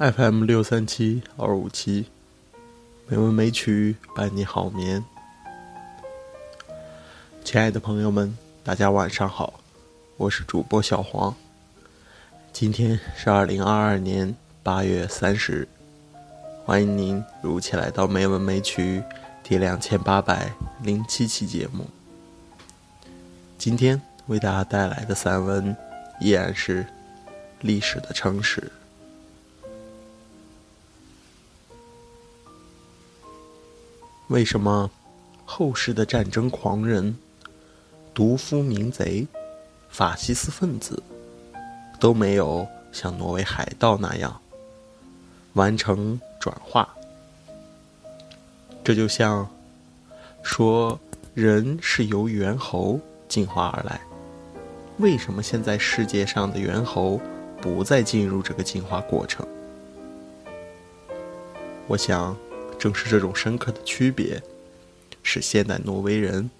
FM 六三七二五七，美文美曲伴你好眠。亲爱的朋友们，大家晚上好，我是主播小黄。今天是二零二二年八月三十日，欢迎您如期来到美文美曲第两千八百零七期节目。今天为大家带来的散文依然是历史的城市。为什么后世的战争狂人、毒夫、民贼、法西斯分子都没有像挪威海盗那样完成转化？这就像说人是由猿猴进化而来，为什么现在世界上的猿猴不再进入这个进化过程？我想。正是这种深刻的区别，使现代挪威人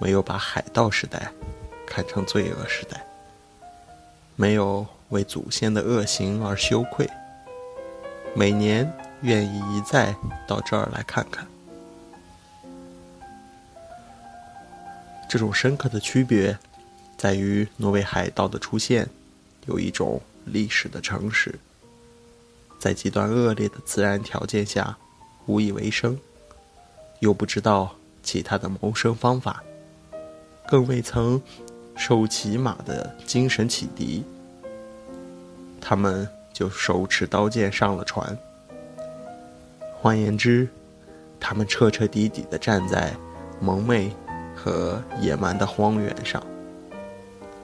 没有把海盗时代看成罪恶时代，没有为祖先的恶行而羞愧，每年愿意一再到这儿来看看。这种深刻的区别，在于挪威海盗的出现有一种历史的诚实，在极端恶劣的自然条件下。无以为生，又不知道其他的谋生方法，更未曾受骑马的精神启迪，他们就手持刀剑上了船。换言之，他们彻彻底底的站在蒙昧和野蛮的荒原上，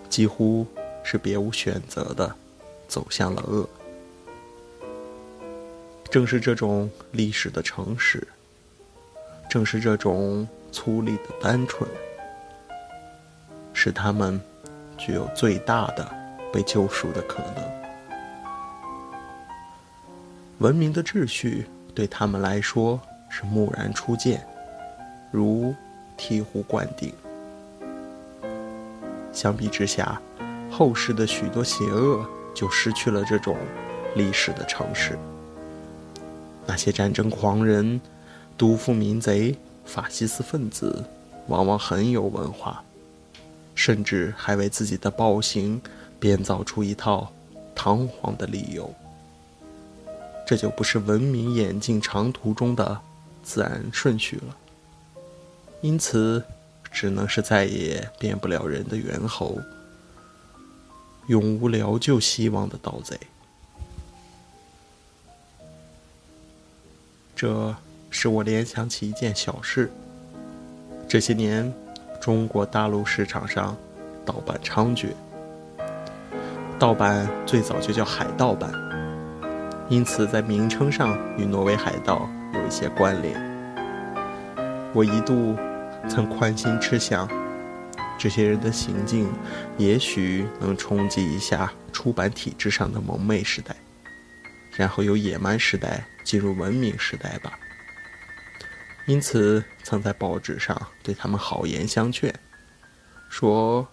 几乎是别无选择的走向了恶。正是这种历史的诚实，正是这种粗粝的单纯，使他们具有最大的被救赎的可能。文明的秩序对他们来说是蓦然初见，如醍醐灌顶。相比之下，后世的许多邪恶就失去了这种历史的诚实。那些战争狂人、毒妇、民贼、法西斯分子，往往很有文化，甚至还为自己的暴行编造出一套堂皇的理由。这就不是文明演进长途中的自然顺序了。因此，只能是再也变不了人的猿猴，永无疗救希望的盗贼。这使我联想起一件小事。这些年，中国大陆市场上盗版猖獗，盗版最早就叫海盗版，因此在名称上与挪威海盗有一些关联。我一度曾宽心痴想，这些人的行径也许能冲击一下出版体制上的蒙昧时代，然后由野蛮时代。进入文明时代吧。因此，曾在报纸上对他们好言相劝，说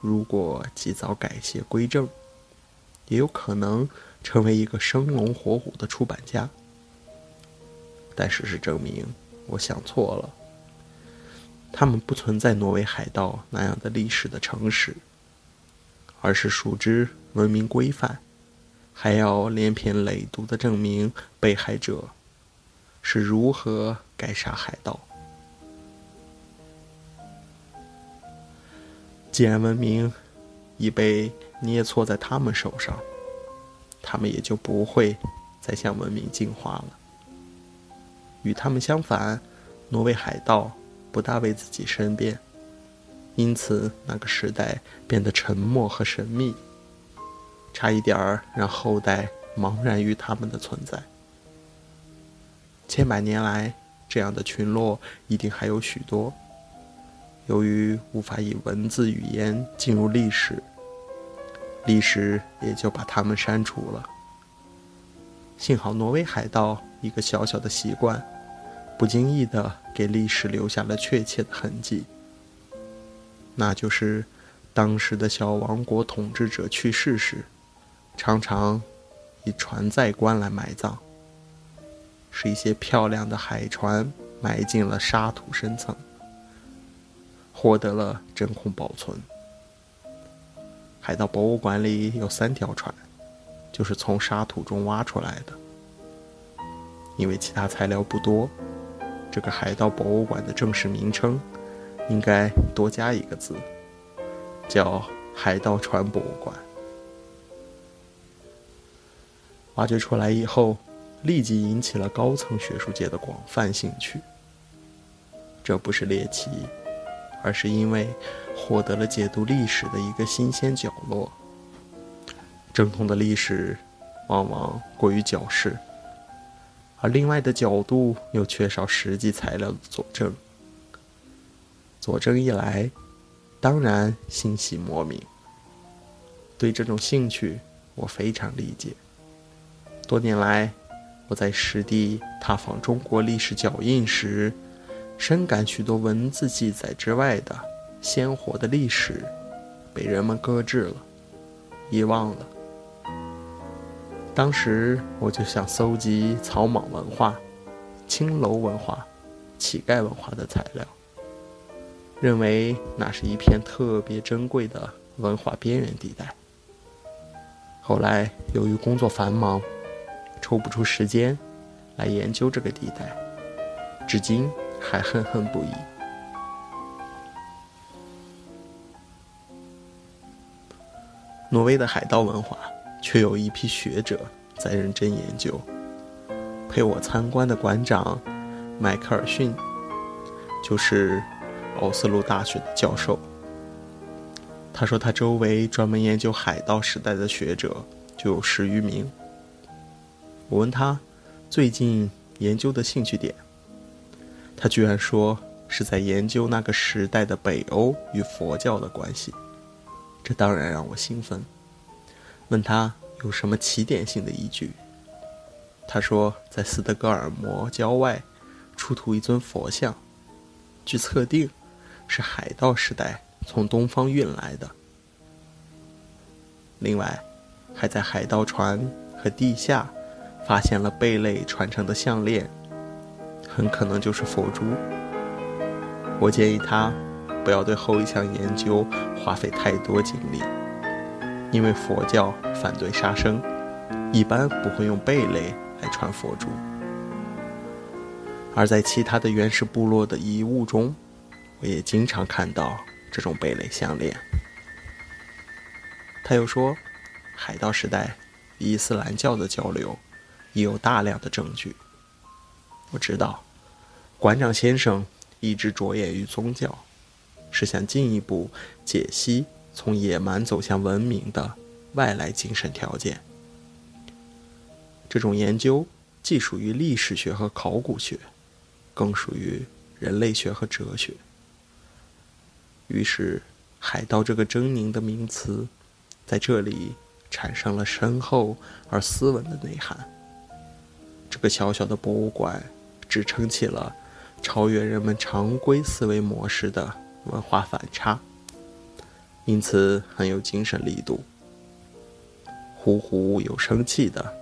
如果及早改邪归正，也有可能成为一个生龙活虎的出版家。但事实证明，我想错了。他们不存在挪威海盗那样的历史的诚实，而是熟知文明规范。还要连篇累牍的证明被害者是如何该杀海盗。既然文明已被捏错在他们手上，他们也就不会再向文明进化了。与他们相反，挪威海盗不大为自己申辩，因此那个时代变得沉默和神秘。差一点儿让后代茫然于他们的存在。千百年来，这样的群落一定还有许多。由于无法以文字语言进入历史，历史也就把他们删除了。幸好挪威海盗一个小小的习惯，不经意的给历史留下了确切的痕迹。那就是，当时的小王国统治者去世时。常常以船载棺来埋葬，是一些漂亮的海船埋进了沙土深层，获得了真空保存。海盗博物馆里有三条船，就是从沙土中挖出来的。因为其他材料不多，这个海盗博物馆的正式名称应该多加一个字，叫海盗船博物馆。挖掘出来以后，立即引起了高层学术界的广泛兴趣。这不是猎奇，而是因为获得了解读历史的一个新鲜角落。正统的历史往往过于矫饰，而另外的角度又缺少实际材料的佐证。佐证一来，当然欣喜莫名。对这种兴趣，我非常理解。多年来，我在实地踏访中国历史脚印时，深感许多文字记载之外的鲜活的历史，被人们搁置了、遗忘了。当时我就想搜集草莽文化、青楼文化、乞丐文化的材料，认为那是一片特别珍贵的文化边缘地带。后来由于工作繁忙，抽不出时间来研究这个地带，至今还恨恨不已。挪威的海盗文化，却有一批学者在认真研究。陪我参观的馆长迈克尔逊，就是奥斯陆大学的教授。他说，他周围专门研究海盗时代的学者就有十余名。我问他最近研究的兴趣点，他居然说是在研究那个时代的北欧与佛教的关系，这当然让我兴奋。问他有什么起点性的依据，他说在斯德哥尔摩郊外出土一尊佛像，据测定是海盗时代从东方运来的。另外，还在海盗船和地下。发现了贝类传承的项链，很可能就是佛珠。我建议他不要对后一项研究花费太多精力，因为佛教反对杀生，一般不会用贝类来传佛珠。而在其他的原始部落的遗物中，我也经常看到这种贝类项链。他又说，海盗时代与伊斯兰教的交流。已有大量的证据。我知道，馆长先生一直着眼于宗教，是想进一步解析从野蛮走向文明的外来精神条件。这种研究既属于历史学和考古学，更属于人类学和哲学。于是，海盗这个狰狞的名词，在这里产生了深厚而斯文的内涵。这个小小的博物馆支撑起了超越人们常规思维模式的文化反差，因此很有精神力度。呼呼有生气的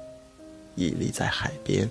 屹立在海边。